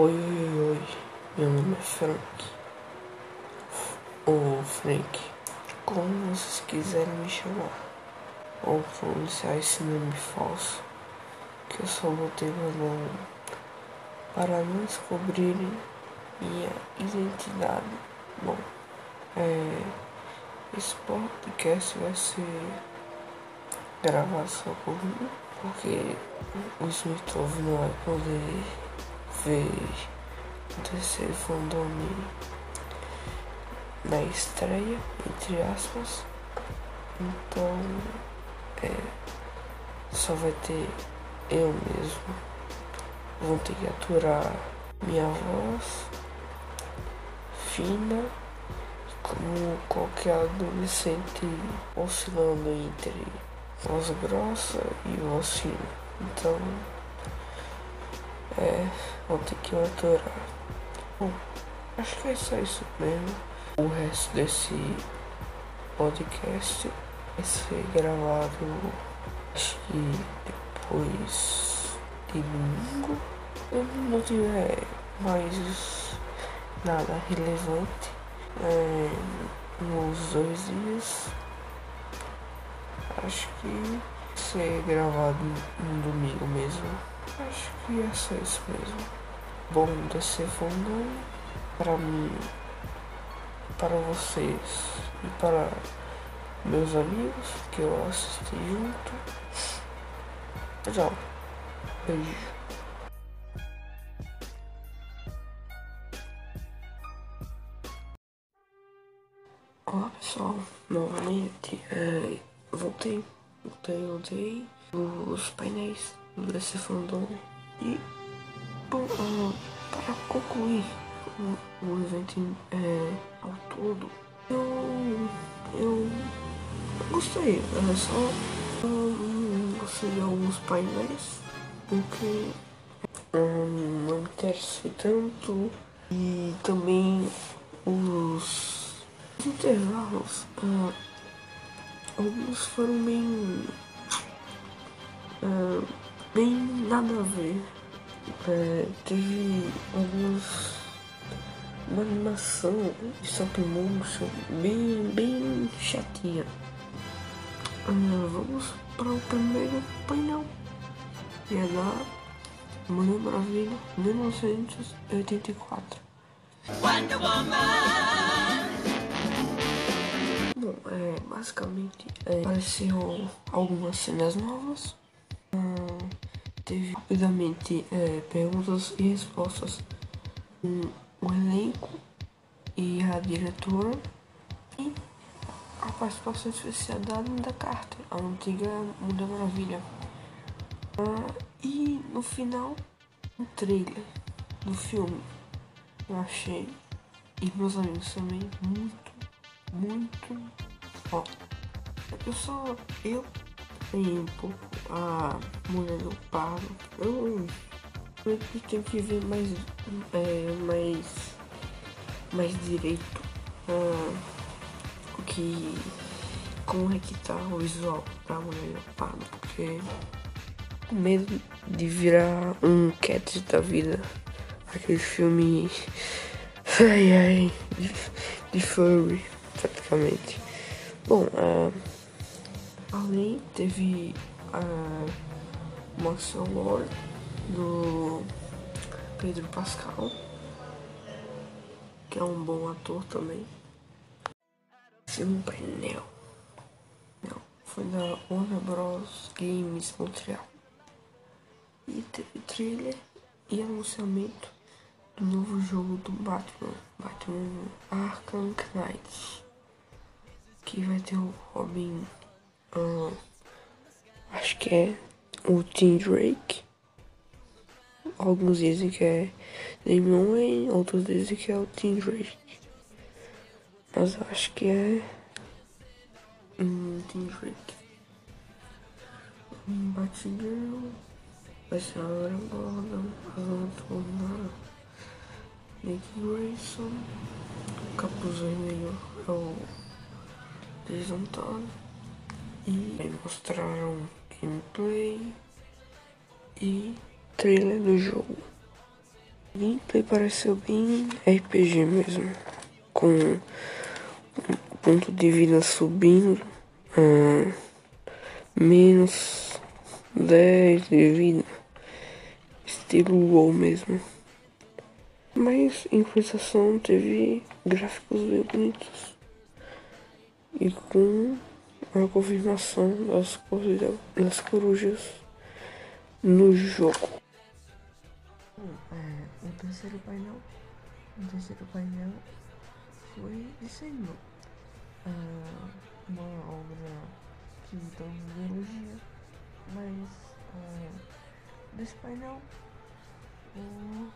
Oi, oi, oi, meu nome é Frank. Ou Frank, como vocês quiserem me chamar. Ou pronunciar esse nome falso, que eu só botei meu nome para não descobrirem minha identidade. Bom, é, esse podcast vai ser gravado só comigo, porque o Smith não vai poder ver o terceiro fandome na estreia, entre aspas. Então, é, só vai ter eu mesmo. Vão ter que aturar minha voz fina, como qualquer adolescente oscilando entre voz grossa e voz fina. Então, é, vou ter que aturar. Bom, acho que é só isso mesmo. O resto desse podcast vai ser gravado, acho que depois de domingo. Eu não tiver mais nada relevante é, nos dois dias. Acho que ser gravado no domingo mesmo. Acho que ia ser isso mesmo. Bom descer fundo para mim, para vocês e para meus amigos que eu assisti junto. Tchau. Beijo. Olá pessoal, novamente é, voltei, voltei, voltei os painéis DC Fandom e bom, para concluir o, o evento é, ao todo, eu, eu gostei, é só gostei de alguns painéis porque um, não me interessei tanto e também os intervalos, uh, alguns foram bem. Uh, bem nada a ver. Uh, teve alguns. uma animação de stop motion bem, bem chatinha. vamos para o primeiro painel. E é da Mulher Maravilha 1984. Wonder Woman. Bom, é, basicamente é, algumas cenas novas. Hum, teve rapidamente é, perguntas e respostas com o elenco e a diretora e a participação especial da Linda Carter, a antiga Mulher Maravilha. Ah, e no final, um trailer do filme. Eu achei, e meus amigos também, muito muito ó eu só eu pouco a mulher do paro eu, eu tenho que ver mais é, mais mais direito ah, o que como é que tá o visual da mulher do paro porque com medo de virar um cat da vida aquele filme ai ai de, de furry praticamente. Bom, uh, além teve a Marcel Lord do Pedro Pascal, que é um bom ator também. Segundo painel. Não, foi da Warner Bros. Games Montreal. E teve trailer e anunciamento do novo jogo do Batman, Batman Arkham Knight que vai ter o Robin. Uh, acho que é o Tim Drake. Alguns dizem que é Damian Wayne, outros dizem que é o Tim Drake. Mas eu acho que é. Um, Tim Drake. Um. Vai ser a Laura Gordon. A Lantona. Nick Grayson. Capuz Vermelho é o apresentado e mostraram gameplay e trailer do jogo. gameplay pareceu bem RPG mesmo. Com um ponto de vida subindo. Hum, menos 10 de vida. Estilo WoW mesmo. Mas em compensação teve gráficos bem bonitos. E com a confirmação das, das corujas no jogo. É, o terceiro painel, o terceiro painel foi Senhor, uh, uma obra que todo mundo elogia, mas uh, nesse painel o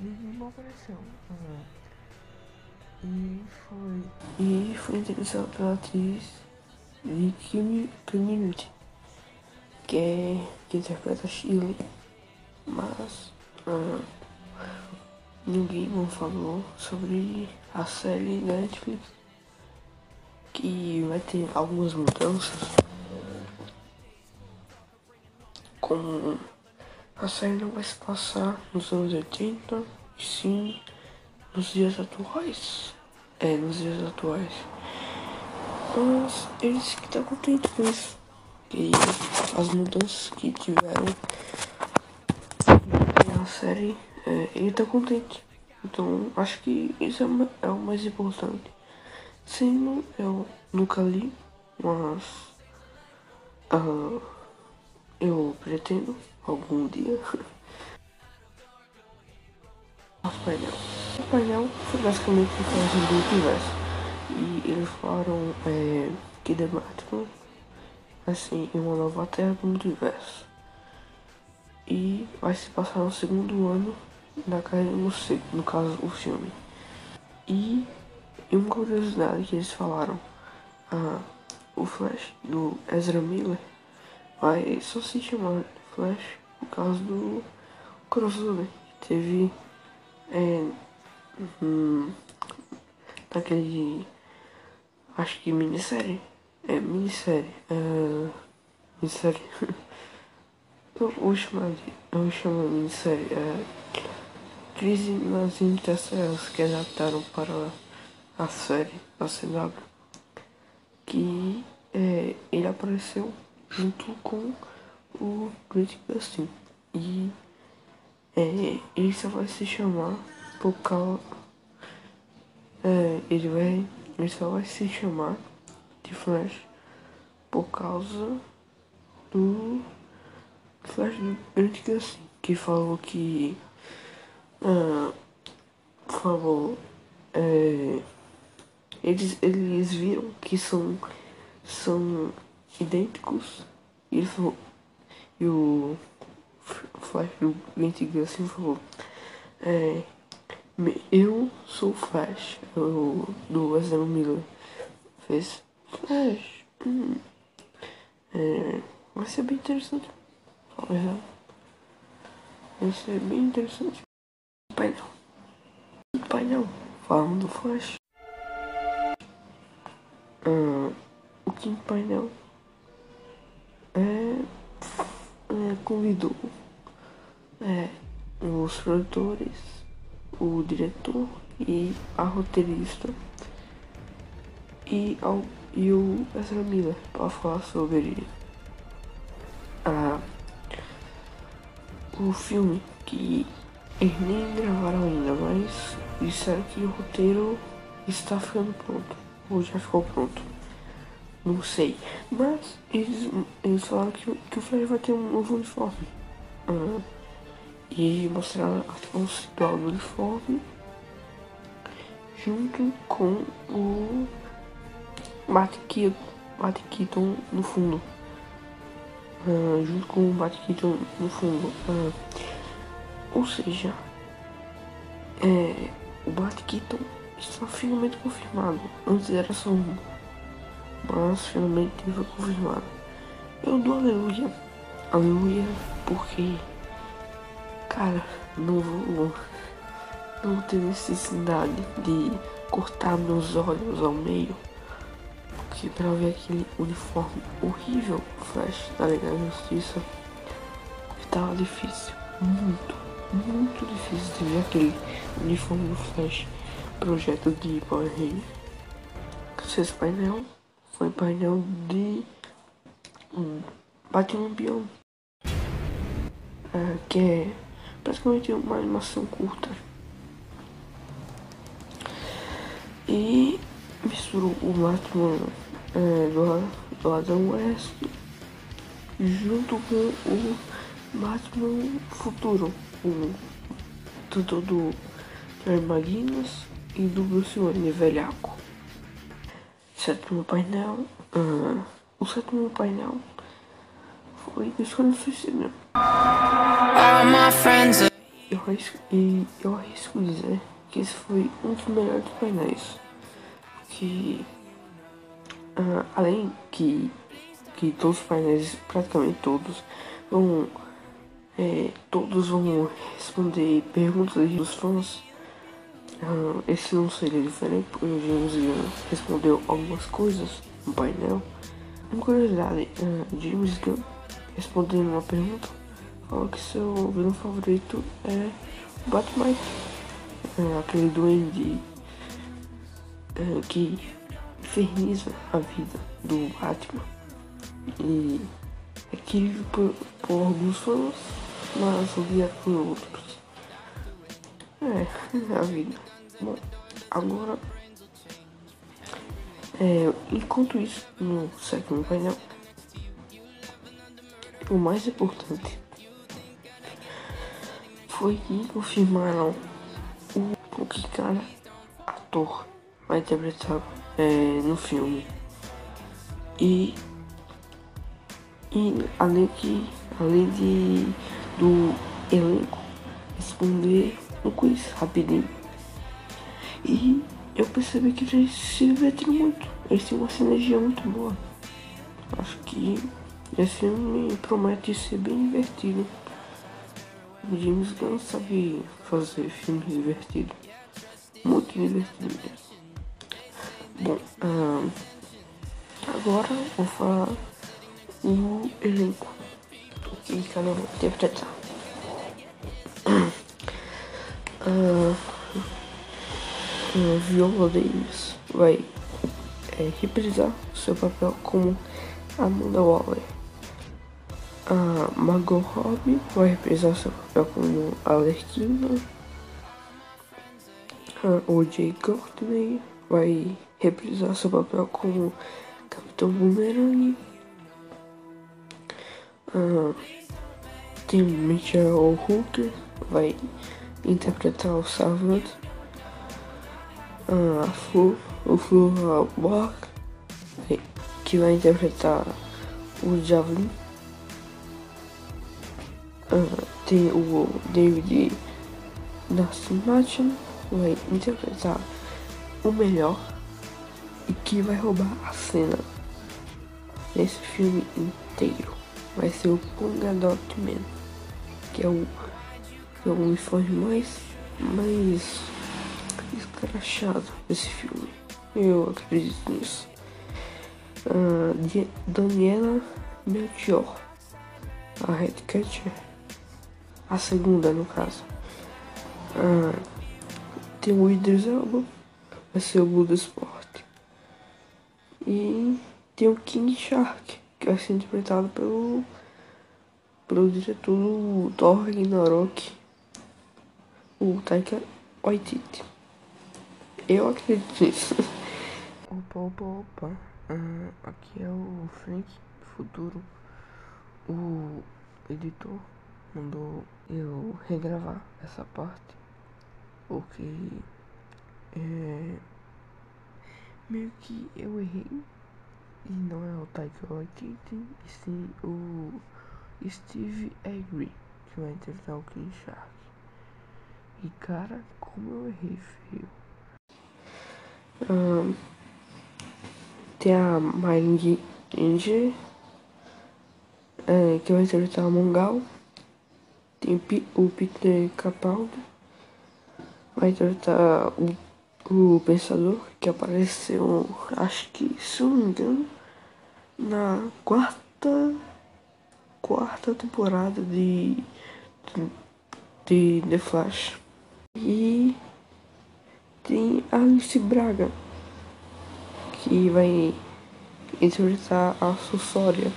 ninguém não apareceu. Uh, e foi. E foi interessado pela atriz Vicky Community, que, é, que interpreta Chile, mas uh, ninguém não falou sobre a série da Netflix, que vai ter algumas mudanças. Como a série não vai se passar nos anos 80, e sim nos dias atuais. É, nos dias atuais. Mas ele disse que tá contente com isso. E as mudanças que tiveram na série, é, ele tá contente. Então acho que isso é, é o mais importante. Sim, eu nunca li, mas uh, eu pretendo algum dia. o painel. O painel foi basicamente o que do universo. E eles falaram é, que Batman assim, em uma nova terra do multiverso. E vai se passar no segundo ano da carreira no, no caso o filme. E, e uma curiosidade que eles falaram, ah, o Flash do Ezra Miller vai só se chamar Flash por causa do crossover que teve é, hum, naquele Acho que minissérie. É, minissérie. É, minissérie. eu vou chamar de. Eu vou chamar de minissérie. É, Crise nas Interstellars que adaptaram para a série da CW. Que é, ele apareceu junto com o Grant Gustin. E é, ele só vai se chamar por causa. É, ele vai ele só vai se chamar de Flash por causa do Flash do Grant Gustin, que falou que ah, falou é, eles, eles viram que são são idênticos e ele falou e o Flash do Grant Gustin falou é, eu sou Flash, o, do Ezra Miller. Fez Flash. Hum. É, vai ser bem interessante. Vai ser bem interessante. Painel. Painel. Falando do Flash. Ah, o quinto painel é, é convidou é, os produtores o diretor e a roteirista e, ao, e o Ezra Miller para falar sobre a, o filme que eles nem gravaram ainda, mas disseram que o roteiro está ficando pronto, ou já ficou pronto. Não sei. Mas eles, eles falaram que, que o Flash vai ter um novo uniforme. Ah, e mostrar a conceitual do uniforme junto com o Matt Keaton no fundo. Uh, junto com o Matt Keaton no fundo. Uh, ou seja, é, o Matt Keaton está finalmente confirmado. Antes era só um. Mas finalmente foi confirmado. Eu dou aleluia. Aleluia porque Cara, não não vou ter necessidade de cortar meus olhos ao meio. Porque pra ver aquele uniforme horrível Flash da Liga da Justiça, tava difícil. Muito, muito difícil de ver aquele uniforme do Flash projeto de Power Ranger. Esse painel foi painel de um, Batman é, que é praticamente uma animação curta. E misturou o Batman é, do, do Adam West junto com o Batman Futuro, o tudo do Jerry e do Bruce Wayne velhaco. Sétimo painel, uh, o sétimo painel foi do Escolha Suicida. Eu arrisco, e eu arrisco dizer que esse foi um dos melhores painéis. Que uh, além que que todos os painéis, praticamente todos, vão é, todos vão responder perguntas dos fãs. Uh, esse não seria diferente, porque o James Gunn respondeu algumas coisas no painel. Uma curiosidade, uh, James Gunn respondendo uma pergunta, falou que seu vilão favorito é o Batman, uh, aquele duende uh, que inferniza a vida do Batman. E é querido por, por alguns fãs, mas odiado por outros. É, é a vida. Bom, agora. É, enquanto isso, no sétimo painel, o mais importante foi que confirmaram o, o que cada ator vai interpretar é, no filme. E e além que além de do elenco responder um quiz rapidinho. E eu percebi que eles se divertiram muito. Eles têm uma sinergia muito boa. Acho que esse filme promete ser bem divertido. O James Gunn sabe fazer filmes divertidos. Muito divertido. Bom, agora vou falar o elenco que cada um interpretar. Uh, Viola Davis vai é, reprisar seu papel como Amanda Waller. A Margot Robbie vai reprisar seu papel como Alerquina. o Jay Courtney vai reprisar seu papel como Capitão Boomerang. Uh, tem Michael Hooker, vai interpretar o Savant. Uh, a Flu, o Flu Borg, que vai interpretar o Javelin. Uh, tem o David Nassim vai interpretar o melhor e que vai roubar a cena nesse filme inteiro vai ser o Pungadot Man, que é o, é o uniforme mais, mais escrachado desse filme. Eu acredito nisso. Uh, Daniela Melchior, a Red Catcher, a segunda no caso. Uh, tem o Idris Elba, vai ser o Buda Sport. E tem o King Shark, que vai ser interpretado pelo, pelo diretor do Thor Ragnarok, o Taika Waititi. Eu acredito nisso. Opa, opa, opa. Uh, aqui é o Frank futuro. O editor mandou eu regravar essa parte porque é, meio que eu errei e não é o Taika Waititi, e sim o Steve Agri, que vai interpretar o King Shark. E cara, como eu errei feio. Tem a Mind Angel, é, que vai interpretar o Mongal. Tem o Peter Capaldi, vai interpretar o o Pensador, que apareceu, acho que, se não me engano, na quarta quarta temporada de, de de The Flash. E tem Alice Braga, que vai interpretar a Sussória.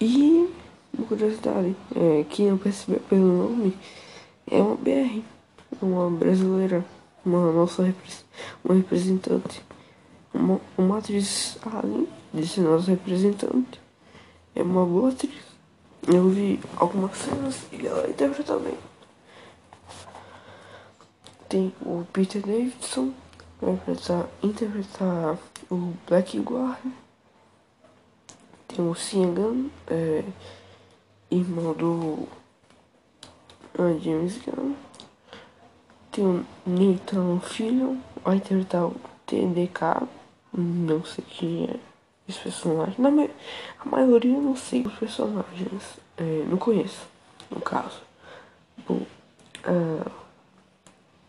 E uma curiosidade, é, quem não percebeu pelo nome, é uma BR, uma brasileira, uma nossa uma representante, uma, uma atriz além de ser nossa representante, é uma boa atriz. Eu vi algumas cenas e ela interpreta bem. Tem o Peter Davidson, vai interpretar, interpretar o Black Guard. Tem o Sian é, irmão do uh, James Gunn. Tem o Nathan Filho, vai interpretar o TDK. Não sei quem é esse personagem. Na a maioria eu não sei os personagens. É, não conheço, no caso. Bom, uh,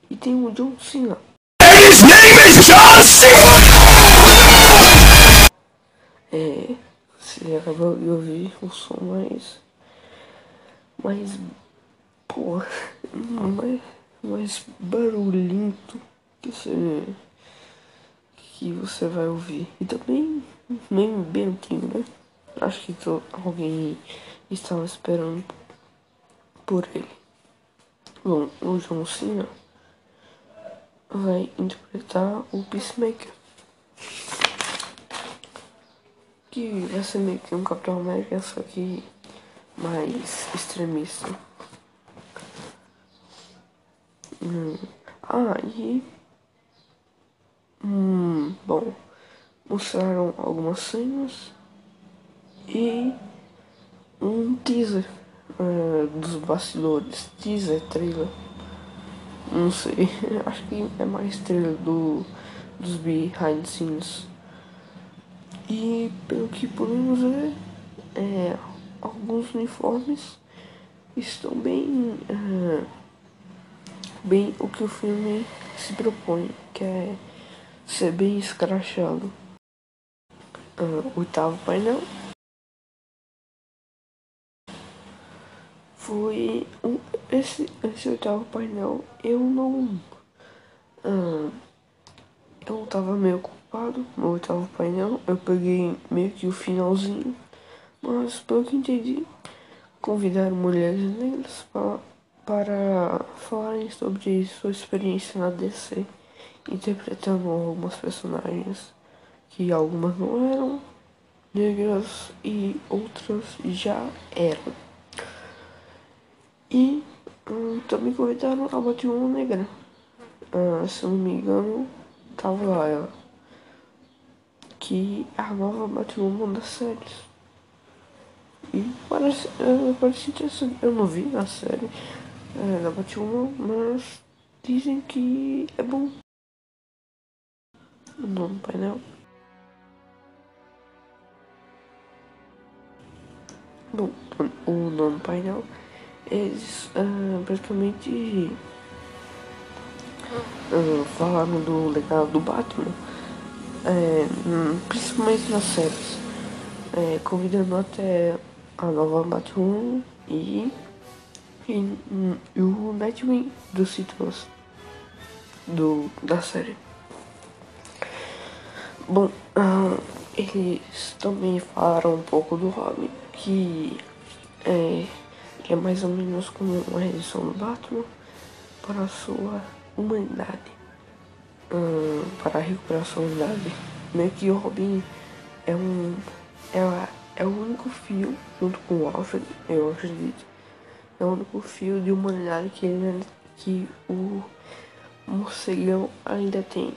e tem o John Cena. Cena! É, você acabou de ouvir o som mais. mais. porra. mais, mais barulhento que você. que você vai ouvir. E também meio bentinho, né? Acho que tô, alguém estava esperando por ele. Bom, o John vai interpretar o Peacemaker. Que vai ser meio que um Capitão América, só que mais extremista. Hum. Ah, e. Hum, bom, mostraram algumas cenas e um teaser uh, dos bastidores, teaser, trailer não sei, acho que é mais estrela do, dos behind scenes. E pelo que podemos ver, é, alguns uniformes estão bem, é, bem o que o filme se propõe, que é ser bem escrachado. Uh, oitavo painel foi esse, esse oitavo painel eu não ah, eu tava meio ocupado no oitavo painel. Eu peguei meio que o finalzinho mas pelo que entendi convidaram mulheres negras para, para falarem sobre sua experiência na DC interpretando algumas personagens que algumas não eram negras e outras já eram e também convidaram a Batwoman Negra. Ah, se não me engano, tava lá ela. Que é a nova Batwoman das séries. E parece, é, parece interessante. Eu não vi a série é, da Batwoman, mas dizem que é bom. O novo painel. Bom, o nono painel eles praticamente uh, falaram do legado do Batman, é, principalmente nas séries, é, convidando até a nova Batman e, e, e o Nightwing do Citrus do, da série. Bom, uh, eles também falaram um pouco do Robin, que é que é mais ou menos como uma redenção do Batman para a sua humanidade, hum, para a recuperação da humanidade. Meio que o Robin é um é, é o único fio, junto com o Alfred, eu acredito, é o único fio de humanidade que, ele, que o morcegão ainda tem.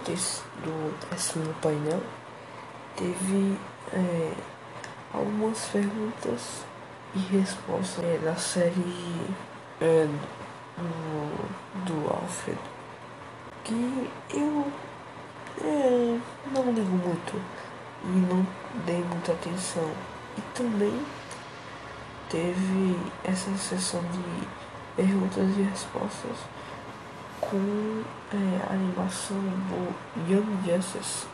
Antes do décimo painel, teve é, algumas perguntas e respostas é, da série é, do, do Alfred que eu é, não ligo muito e não dei muita atenção. E também teve essa sessão de perguntas e respostas com é, a animação do Young Justice,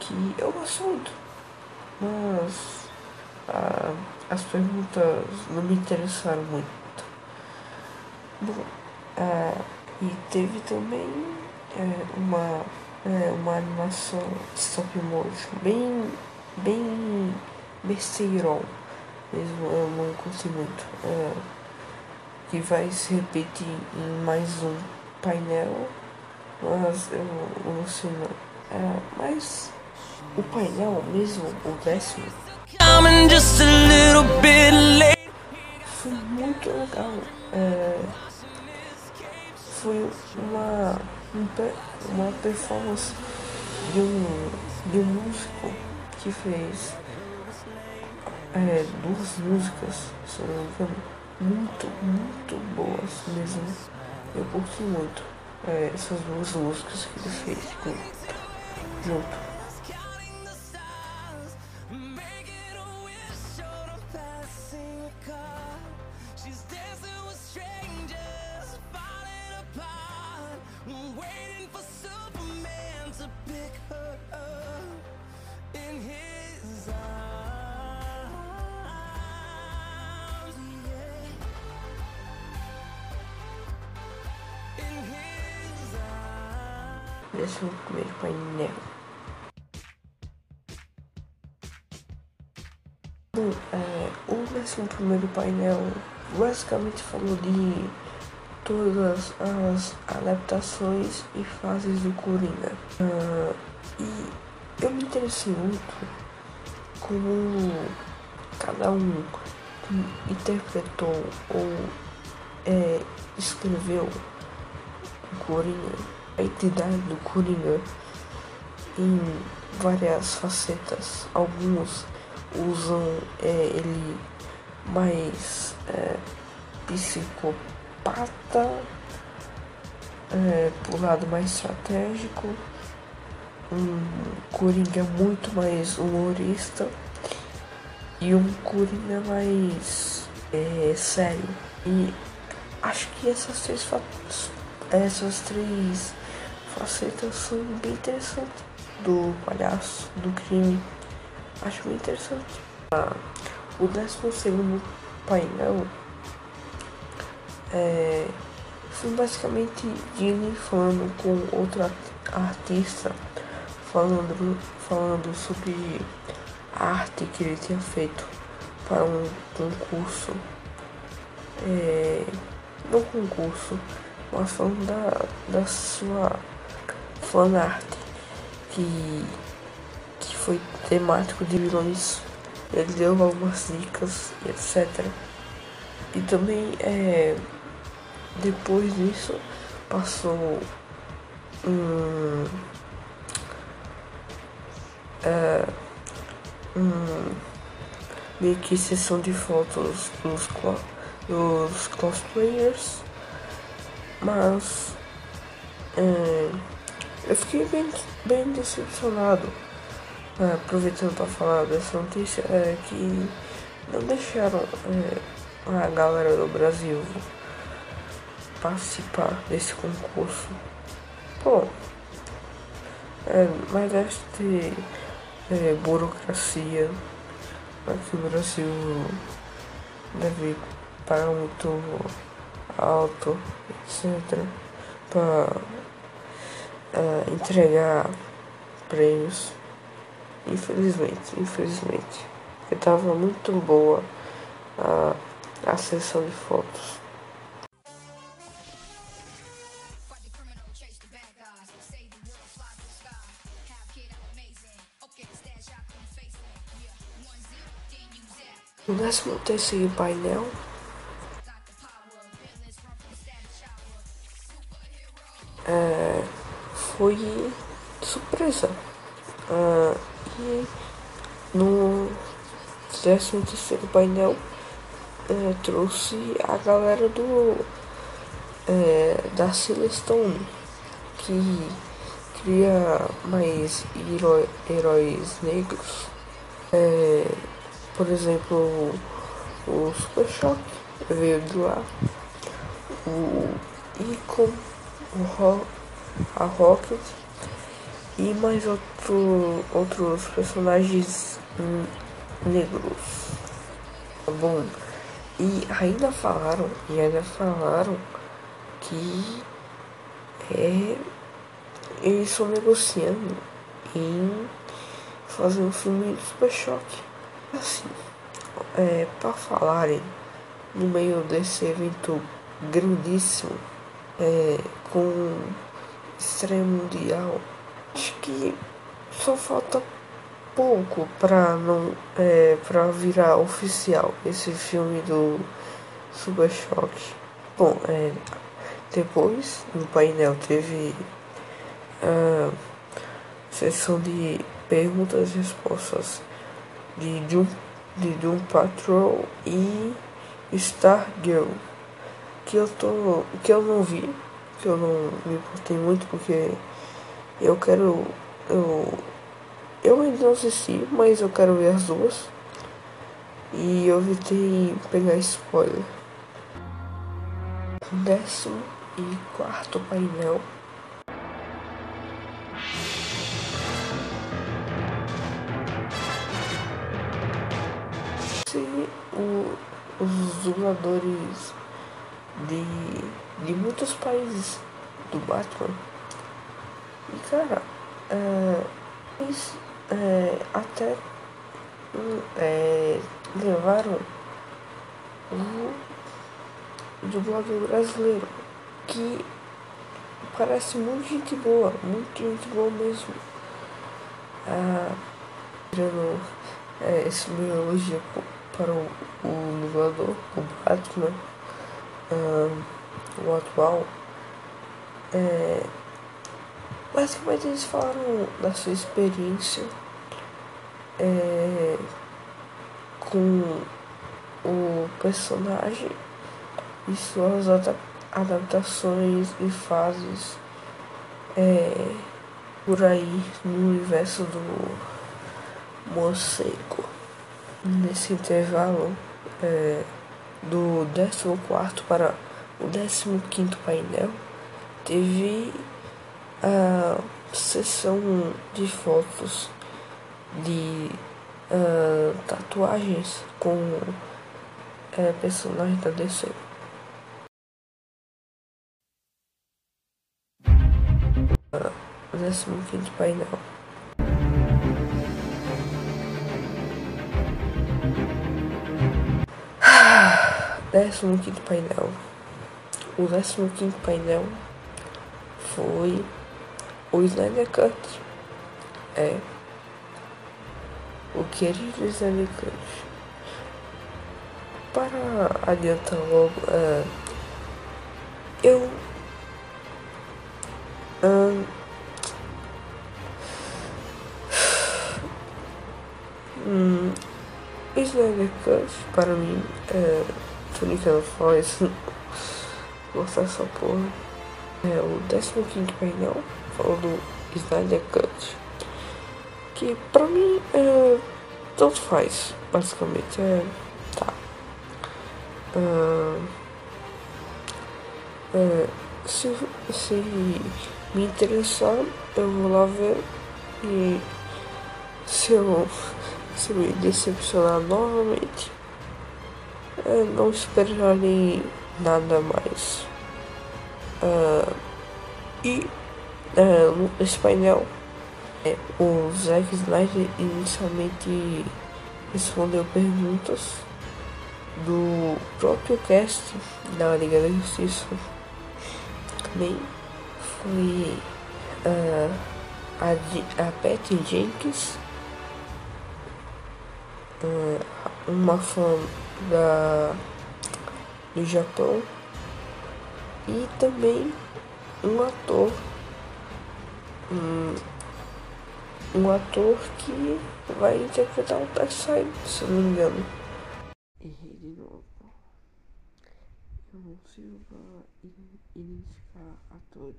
que eu gosto muito, mas ah, as perguntas não me interessaram muito. Bom, ah, e teve também é, uma, é, uma animação stop motion bem, bem besteirão mesmo, eu não curti muito. Que vai se repetir em mais um painel, mas eu não sei não. É, mas o painel mesmo, o décimo, foi muito legal. É, foi uma, uma performance de um, de um músico que fez é, duas músicas, se não me engano, muito, muito boas mesmo. Eu curti muito é, essas duas músicas que ele fez tipo, junto. Primeiro painel basicamente falou de todas as adaptações e fases do Coringa. Uh, e eu me interessei muito como cada um interpretou ou é, escreveu o Coringa a identidade do Coringa em várias facetas. Alguns usam é, ele mais é, psicopata, é, pro lado mais estratégico, um Coringa muito mais humorista e um Coringa mais é, sério. E acho que essas três essas três facetas são bem interessantes do palhaço, do crime. Acho bem interessante. Ah, o décimo segundo painel é, foi basicamente Gilly falando com outra artista, falando, falando sobre arte que ele tinha feito para um concurso. É, não concurso, mas falando da, da sua fanart que, que foi temático de vilões. Ele deu algumas dicas etc. E também é, depois disso passou um, é, um meio que sessão de fotos dos, dos cosplayers, mas é, eu fiquei bem, bem decepcionado, é, aproveitando para falar dessa notícia, é que não deixaram é, a galera do Brasil participar desse concurso. Pô, é, mas deve ter é, burocracia, aqui no Brasil deve pagar muito alto, etc. Pra uh, entregar prêmios. Infelizmente, infelizmente. Porque tava muito boa a, a sessão de fotos. No décimo terceiro painel é, foi surpresa. Ah, e no 13 terceiro painel é, trouxe a galera do é, da Celestone que cria mais heró heróis negros. É, por exemplo, o Super Shock veio de lá. O Icon o a Rocket e mais outro, outros personagens negros. Bom, e ainda falaram, e ainda falaram que é, eles estão negociando em fazer um filme de Super Choque. Assim, é, para falarem no meio desse evento grandíssimo, é, com estreia mundial, acho que só falta pouco para não é, virar oficial esse filme do Super Choque. Bom, é, depois no painel teve a sessão de perguntas e respostas de Doom, de Doom Patrol e Stargirl que eu tô que eu não vi que eu não me importei muito porque eu quero eu eu ainda não assisti mas eu quero ver as duas. E eu evitei pegar spoiler. Décimo e quarto painel. Se o, os dubladores de, de muitos países do Batman. E cara, é, eles é, até é, levaram o dublador brasileiro que parece muito gente boa, muito gente boa mesmo. Ah, é, esse meu elogio para o, o dublador, o Batman o atual, é, basicamente eles falaram da sua experiência é, com o personagem e suas adaptações e fases é, por aí no universo do morcego. Nesse intervalo, é, do 14 para o 15 painel, teve a sessão de fotos de uh, tatuagens com uh, personagens da DC. Uh, 15 painel. décimo quinto painel. O décimo quinto painel foi o Snyder Cut. É. O querido Snyder Cut. Para adiantar logo, é, eu. Um, hum, Snyder Cut para mim é fala isso. Mostrar essa porra. É o 15 painel, falando do Snyder Cut. Que pra mim é. Tanto faz, basicamente. É. Tá. Uh, é, se, se me interessar, eu vou lá ver. E se eu se me decepcionar novamente, eu não esperarei nada mais. Uh, e uh, esse painel, é, o Zack Snyder inicialmente respondeu perguntas do próprio cast da Liga da Justiça. Também foi uh, a, a Patty Jenkins, uma fã da, do Japão e também um ator um, um ator que vai interpretar o Darkseid, se não me engano. Errei de novo. Eu não sirvo para identificar atores.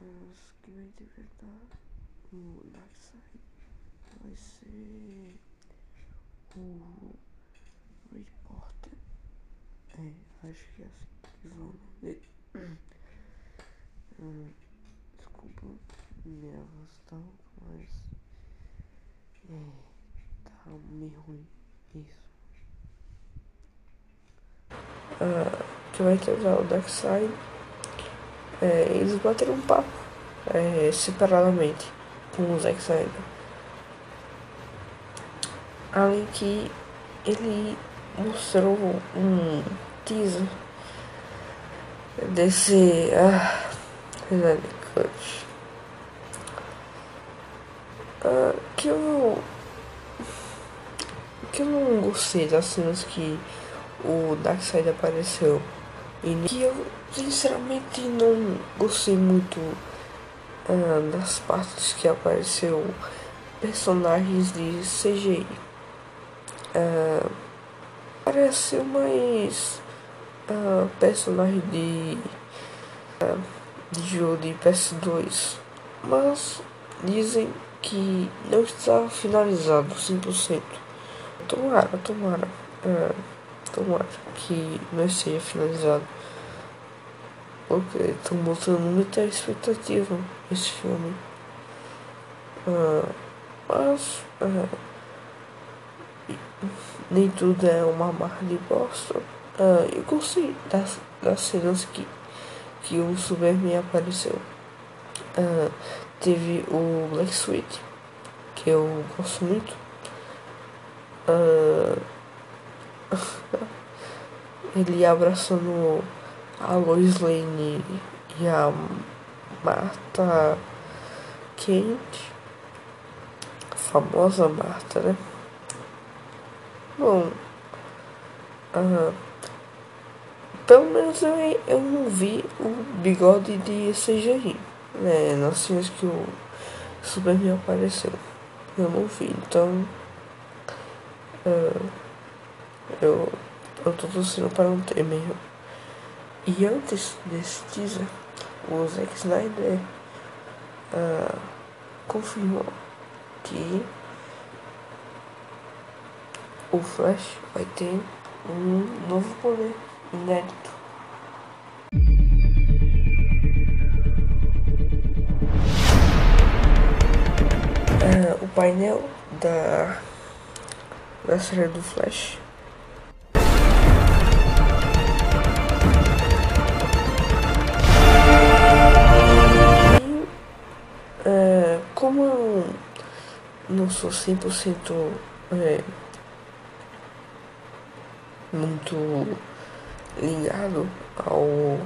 Mas quem vai interpretar o Darkseid vai ser o Reporter. É, acho que é assim que vão. Hum, desculpa minha voz tal, mas é, tá meio ruim isso. Uh, que vai trazer o Darkseid. É, eles bateram um papo é, separadamente com o Zack Snyder. Além que ele mostrou um teaser desse ah, Cut ah, que eu que eu não gostei das cenas que o Darkseid apareceu e que eu sinceramente não gostei muito uh, das partes que apareceu personagens de CGI. Uh, pareceu mais uh, personagem de, uh, de jogo de PS2, mas dizem que não está finalizado 100%. Tomara, tomara, uh, tomara que não esteja finalizado. Porque estão botando muita expectativa nesse filme. Uh, mas uh, nem tudo é uma marca de bosta. Uh, eu gostei das, das cenas que, que o Superman apareceu. Teve o Black Sweet, que eu gosto muito. Uh, ele abraçando a Lois Lane e a Marta Kent, a famosa Marta, né? Bom, uh, pelo menos eu, eu não vi o bigode de CGI, né? Nas cenas que o Superman apareceu. Eu não vi, então. Uh, eu, eu tô torcendo para não ter mesmo. E antes desse teaser, o Zack Snyder uh, confirmou que o Flash vai ter um novo poder inédito. Uh, o painel da, da série do Flash. Como eu não sou 100% é, muito ligado ao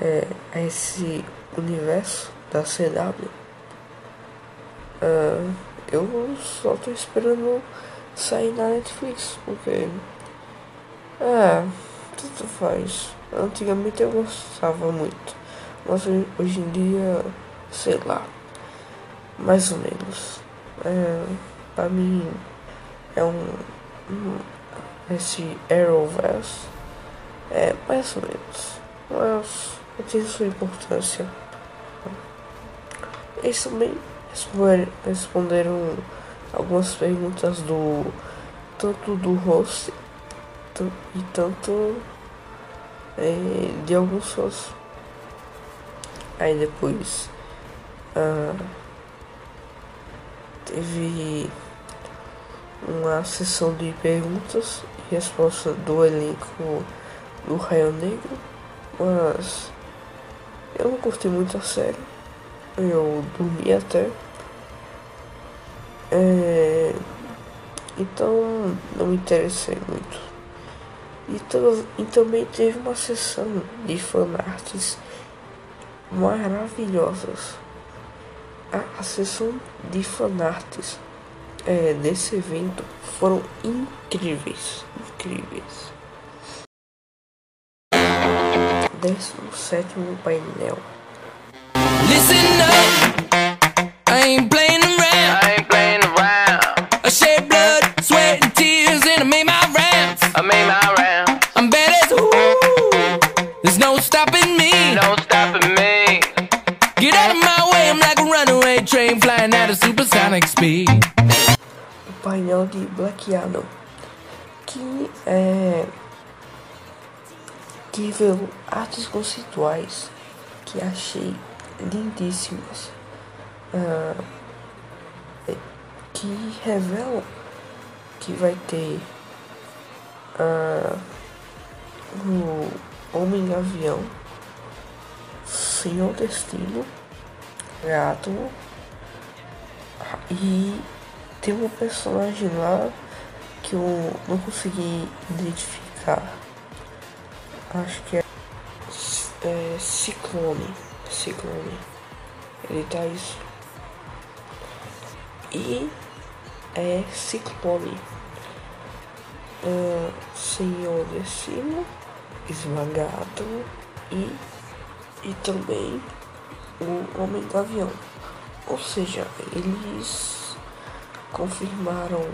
é, a esse universo da CW, é, eu só tô esperando sair na Netflix, porque é, tudo faz. Antigamente eu gostava muito, mas hoje em dia, sei lá. Mais ou menos. É, pra mim é um, um esse Arrowverse é mais ou menos. Mas tem sua importância. Eles também responderam algumas perguntas do tanto do host e tanto é, de alguns fãs. Aí depois uh, teve uma sessão de perguntas e respostas do elenco do Raio Negro, mas eu não curti muito a série, eu dormi até. É, então não me interessei muito. E, e também teve uma sessão de fanarts maravilhosas a, a sessão de fanarts é, desse evento foram incríveis, incríveis. Décimo sétimo painel. Listen up, I ain't O painel de Adam, que é que revelou artes conceituais que achei lindíssimas. Uh, que revelam que vai ter uh, o Homem Avião, Senhor Destino, Gato e tem um personagem lá que eu não consegui identificar. Acho que é, é Ciclone. Ciclone. Ele tá isso. E é Ciclone. Uh, Senhor Destino, Esmagado e, e também o Homem do Avião. Ou seja, eles confirmaram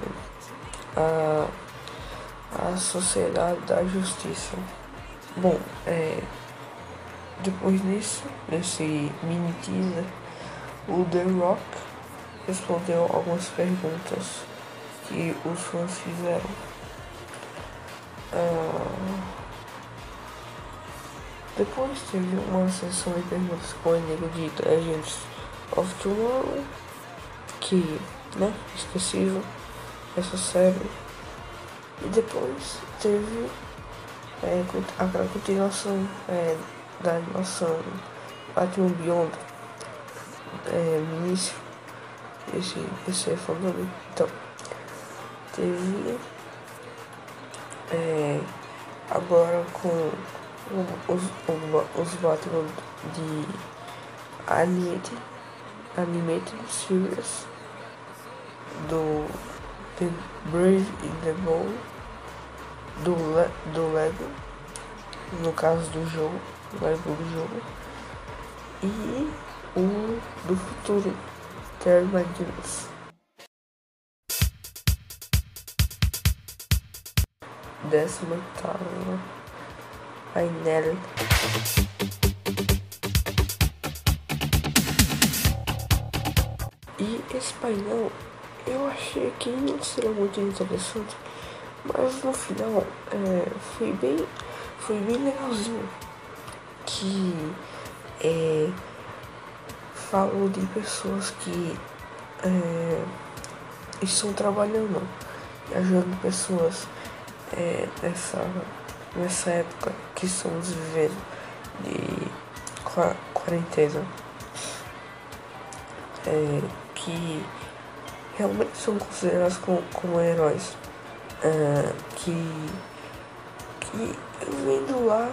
a, a Sociedade da Justiça. Bom, é, depois disso, nesse mini teaser, o The Rock respondeu algumas perguntas que os fãs fizeram. Uh, depois teve uma sessão de perguntas com o Nego de Legends of Tomorrow, que, né, esquecível, essa série. E depois teve é, a continuação é, da animação Batman Beyond é, no início esse, esse é falando então teve é, agora com os, os Batman de Animated, Animated Series do The Brave in the Bowl do, Le, do Lego no caso do jogo Lego do jogo e o do futuro Terry McGinnis décima oitava painel e esse painel eu achei que não seria muito interessante mas no final é, foi bem foi bem legalzinho que é, falou de pessoas que é, estão trabalhando ajudando pessoas é, nessa nessa época que estamos vivendo de quarentena. É, que realmente são considerados como, como heróis é, que que vendo lá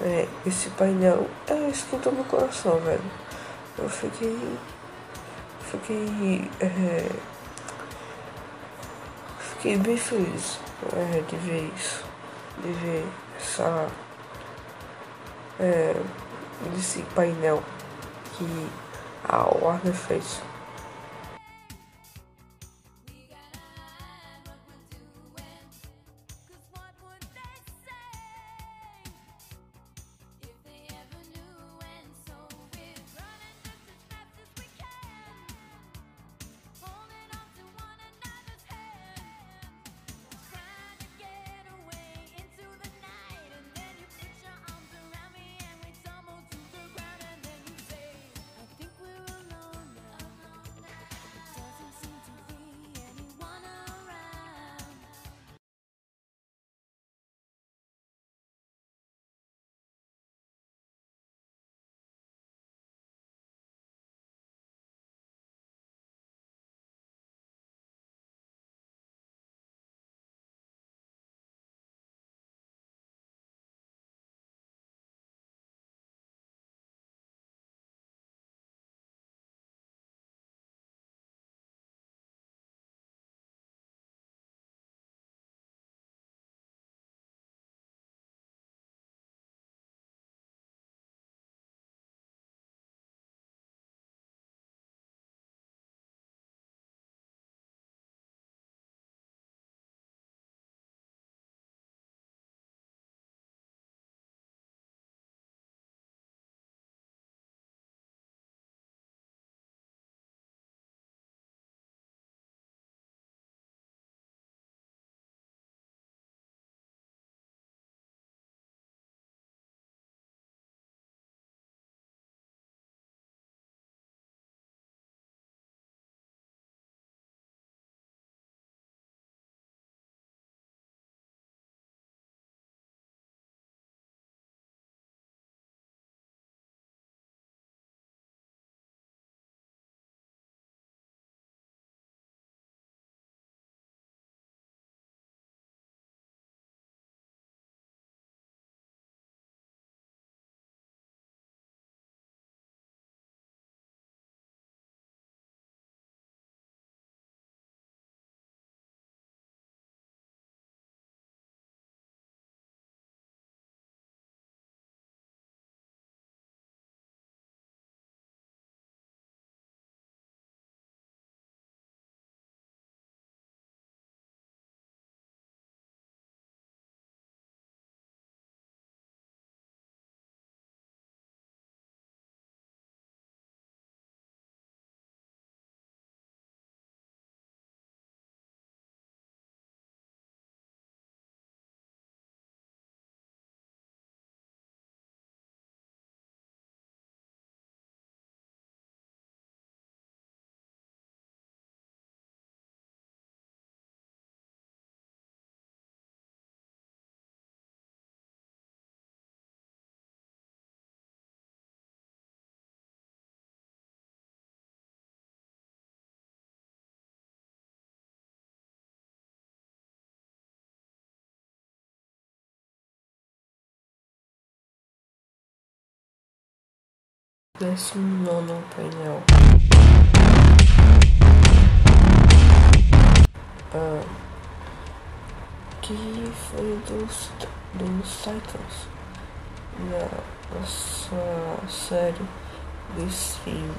é, esse painel é, esquentou meu coração velho eu fiquei fiquei é, fiquei bem feliz é, de ver isso de ver essa é, desse painel que a Warner fez. Décimo nono painel. Ah, que foi dos, dos Titans na nossa série do stream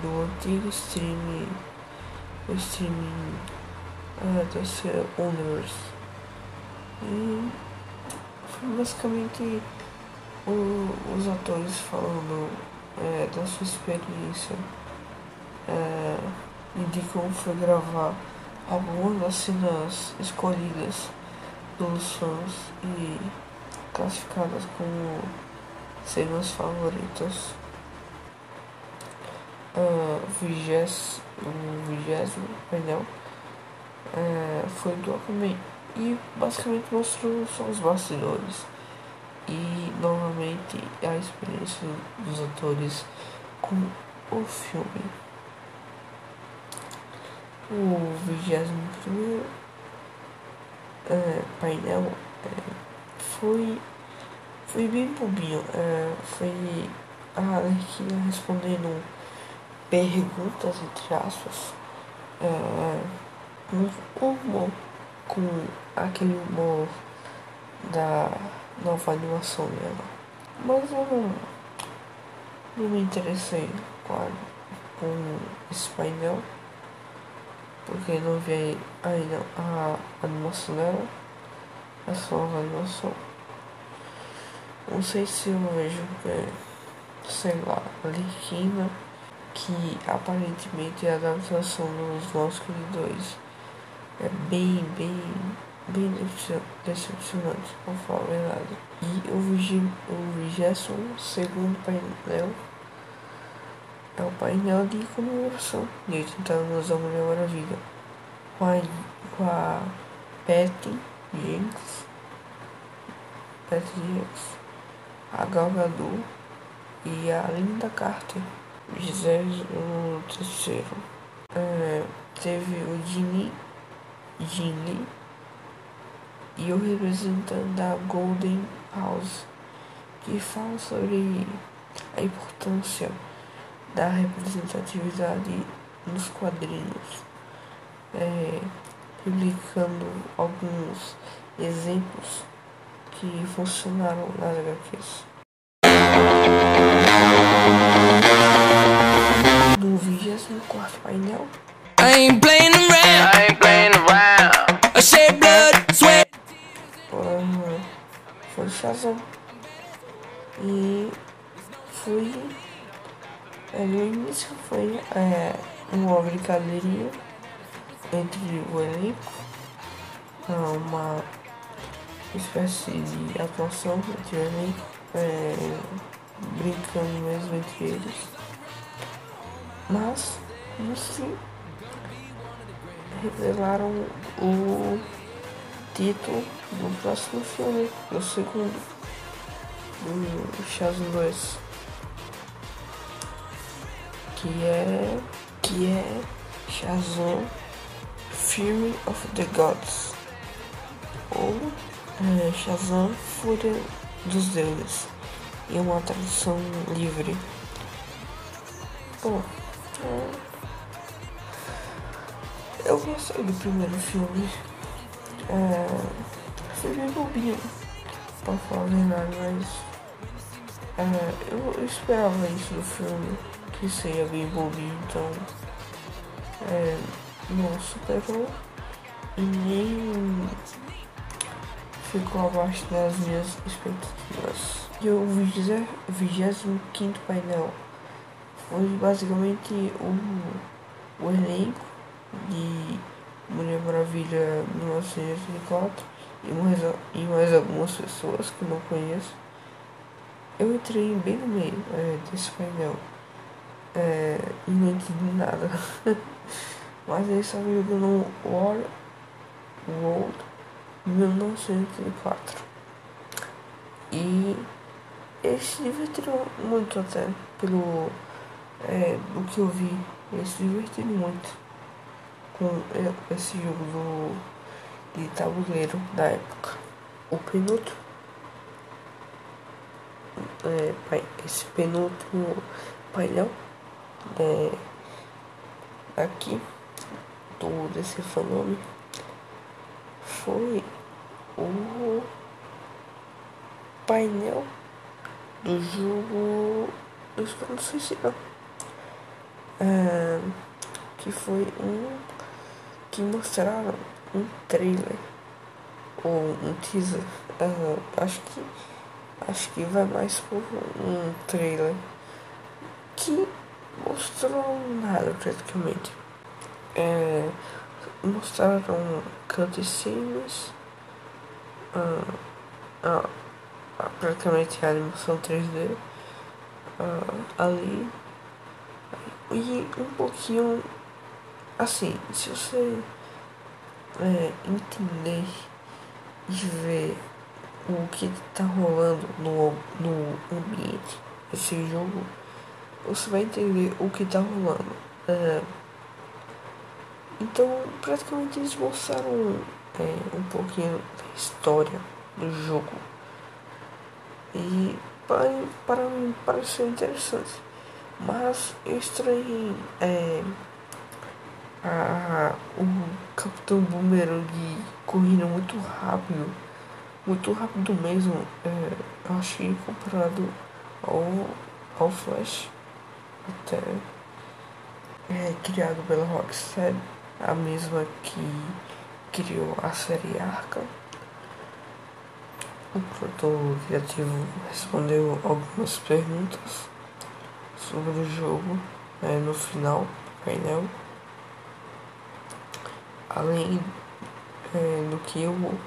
do antigo stream do streaming uh, da Universe e foi basicamente o, os atores falando é, da sua experiência é, e de como foi gravar algumas das cenas escolhidas pelos fãs e classificadas como cenas favoritas. Uh, vigésimo, vigésimo painel uh, foi do Aquaman e basicamente mostrou só os bastidores e novamente a experiência dos atores com o filme. O vigésimo primeiro é, painel é, foi, foi bem bobinho. É, foi a Arlequina respondendo perguntas entre aspas. É, um humor com aquele humor da nova animação dela. Mas eu não, não me interessei a, com esse painel. Porque não vi ainda a animação dela. Essa nova animação. Não sei se eu vejo, é, sei lá, a Liquina, que aparentemente é a adaptação dos Nossos Queridos é bem, bem bem decepcionante, pra falar a verdade. E o vigésimo segundo painel é o painel de comemoração de 80 anos da Mulher Maravilha. Com a, com a Patty Jenks, Patty Jenks, a Gal Gadot e a Linda Carter. Vigésimo terceiro. É, teve o Ginny, Ginny e o representante da Golden House, que fala sobre a importância da representatividade nos quadrinhos, é, publicando alguns exemplos que funcionaram nas HQs. No 24 painel. E fui. É, no início foi é, uma brincadeirinha entre o elenco, uma espécie de atuação entre o elenco, é, brincando mesmo entre eles. Mas, no fim, revelaram o título do próximo filme, do segundo, do Shazam 2, que é que é Shazam Fury of the Gods. Ou é, Shazam Fúria dos Deuses. E uma tradução livre. Bom, é, eu gostei do primeiro filme. É, bem bobinho, pra falar a verdade, mas é, eu, eu, esperava isso do filme, que seria bem bobinho, então é, não superou e nem ficou abaixo das minhas expectativas. E o 25 painel foi basicamente o, o elenco de Mulher Maravilha 1984 e mais, e mais algumas pessoas que não conheço. Eu entrei bem no meio é, desse painel é, e não entendi nada. Mas eles estavam jogando War World 1984. E eles se divertiram muito até pelo é, do que eu vi. Eles se divertiram muito com esse jogo do, de tabuleiro da época. O penúltimo. É, esse penúltimo painel né, aqui do desse fenômeno foi o painel do jogo do Esquadrão. É, que foi um que mostraram um trailer ou um teaser. É, acho que acho que vai mais por um trailer que mostrou nada praticamente. É, mostraram cutscenes, uh, uh, praticamente a animação 3D uh, ali e um pouquinho assim, se você é, entender e ver o que está rolando no, no ambiente desse jogo, você vai entender o que está rolando. É, então, praticamente eles mostraram é, um pouquinho da história do jogo. E para, para mim pareceu interessante. Mas eu estranhei é, a, o Capitão Boomerang correndo muito rápido. Muito rápido mesmo. É, eu achei comparado ao, ao Flash. Até é, criado pela Rocksteady a mesma que criou a série Arca. O produtor criativo respondeu algumas perguntas sobre o jogo né, no final do painel. Além é, do que o,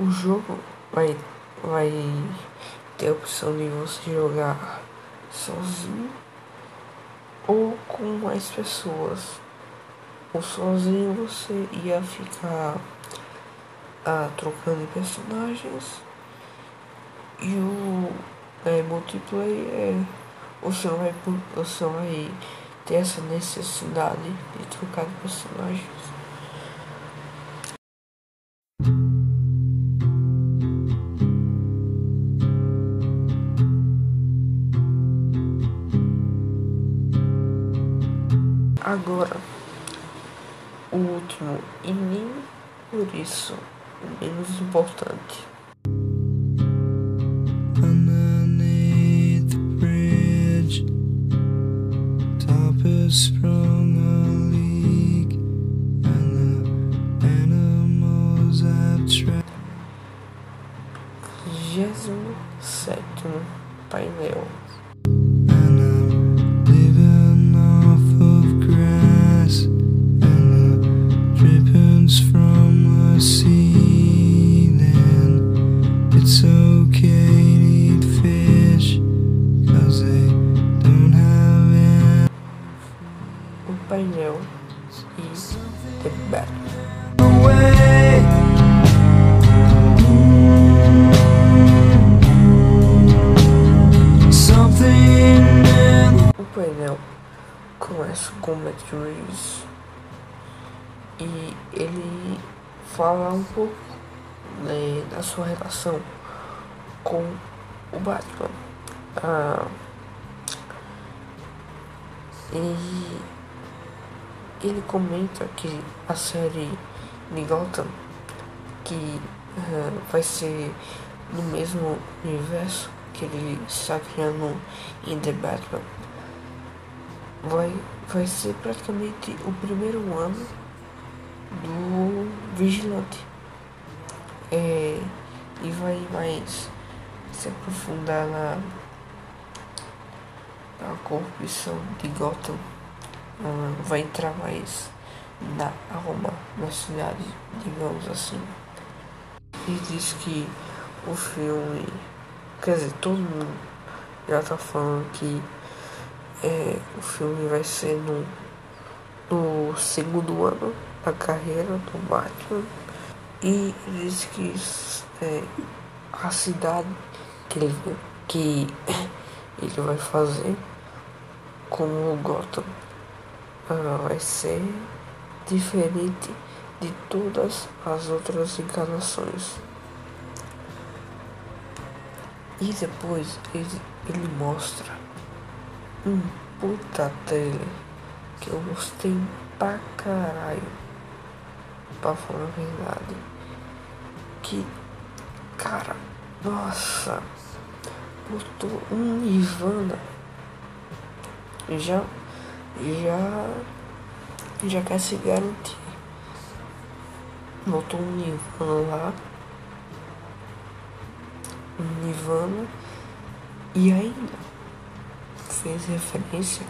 o jogo vai, vai ter a opção de você jogar sozinho ou com mais pessoas ou sozinho você ia ficar ah, trocando personagens e o é, multiplayer é, você vai, você vai ter essa necessidade de trocar de personagens. Agora o último e nem por isso menos importante. Underneath the bridge, top has sprung a leak, and the animals have tried. Vigésimo sétimo painel. painel e ele fala um pouco né, da sua relação com o Batman. Ah, e ele comenta que a série de Gotham, que uh, vai ser no mesmo universo que ele está criando em The Batman, vai, vai ser praticamente o primeiro ano do Vigilante. É, e vai mais se aprofundar na, na corrupção de Gotham uh, vai entrar mais na alma na cidade, digamos assim. E diz que o filme, quer dizer, todo mundo já tá falando que é, o filme vai ser no, no segundo ano da carreira do Batman. E diz que é, a cidade que ele, que ele vai fazer como Gotham vai ser diferente de todas as outras encarnações. E depois ele, ele mostra um puta trailer que eu gostei pra caralho. Pra falar a verdade. Que, cara, nossa, botou um Nirvana. Já, já, já quer se garantir. Botou um Nirvana lá. Um Nirvana. E ainda fez referência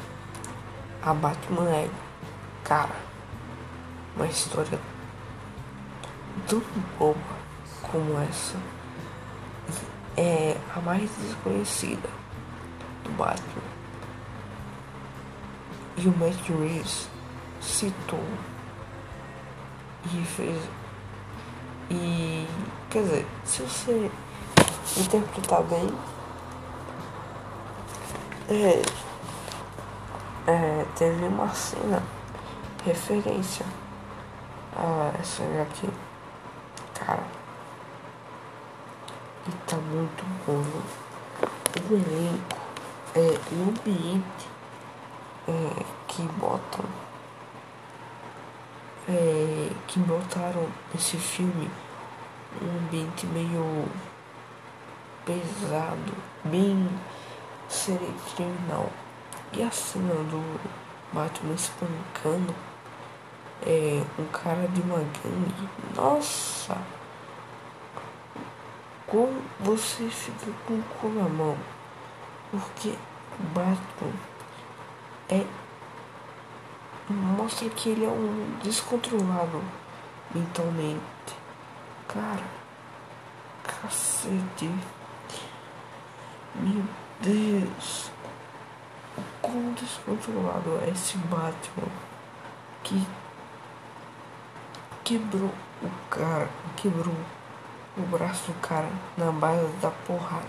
a Batman Ego. Cara, uma história tão boa como essa é a mais desconhecida do Batman. E o Matt Reeves citou e fez. E quer dizer, se você interpretar bem, é, é, teve uma cena referência a essa aqui. Cara, e tá muito bom. O elenco, é, o ambiente é, que botam, é, que botaram esse filme, um ambiente meio pesado, bem seria criminal. E a cena do Batman espancando é, um cara de uma gangue. Nossa! Como você fica com o cu na mão? Porque Batman é. Mostra que ele é um descontrolado mentalmente. Cara, cacete. Meu Deus. O quão descontrolado é esse Batman que quebrou o cara, quebrou o braço do cara na base da porrada.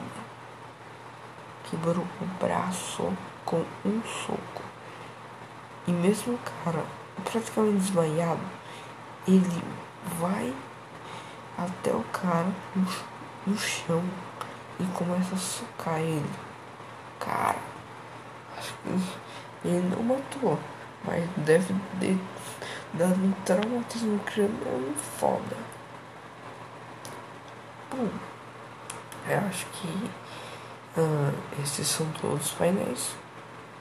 Quebrou o braço com um soco. E mesmo o cara praticamente desmaiado, ele vai até o cara no, chão e começa a socar ele. Cara, acho que ele não matou, mas deve ter dado um traumatismo craniano foda. Bom, eu acho que uh, esses são todos os painéis.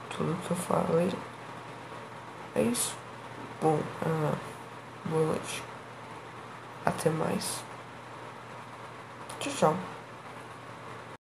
Tudo que eu falei. É isso. Bom, uh, boa noite. Até mais. Tchau, tchau.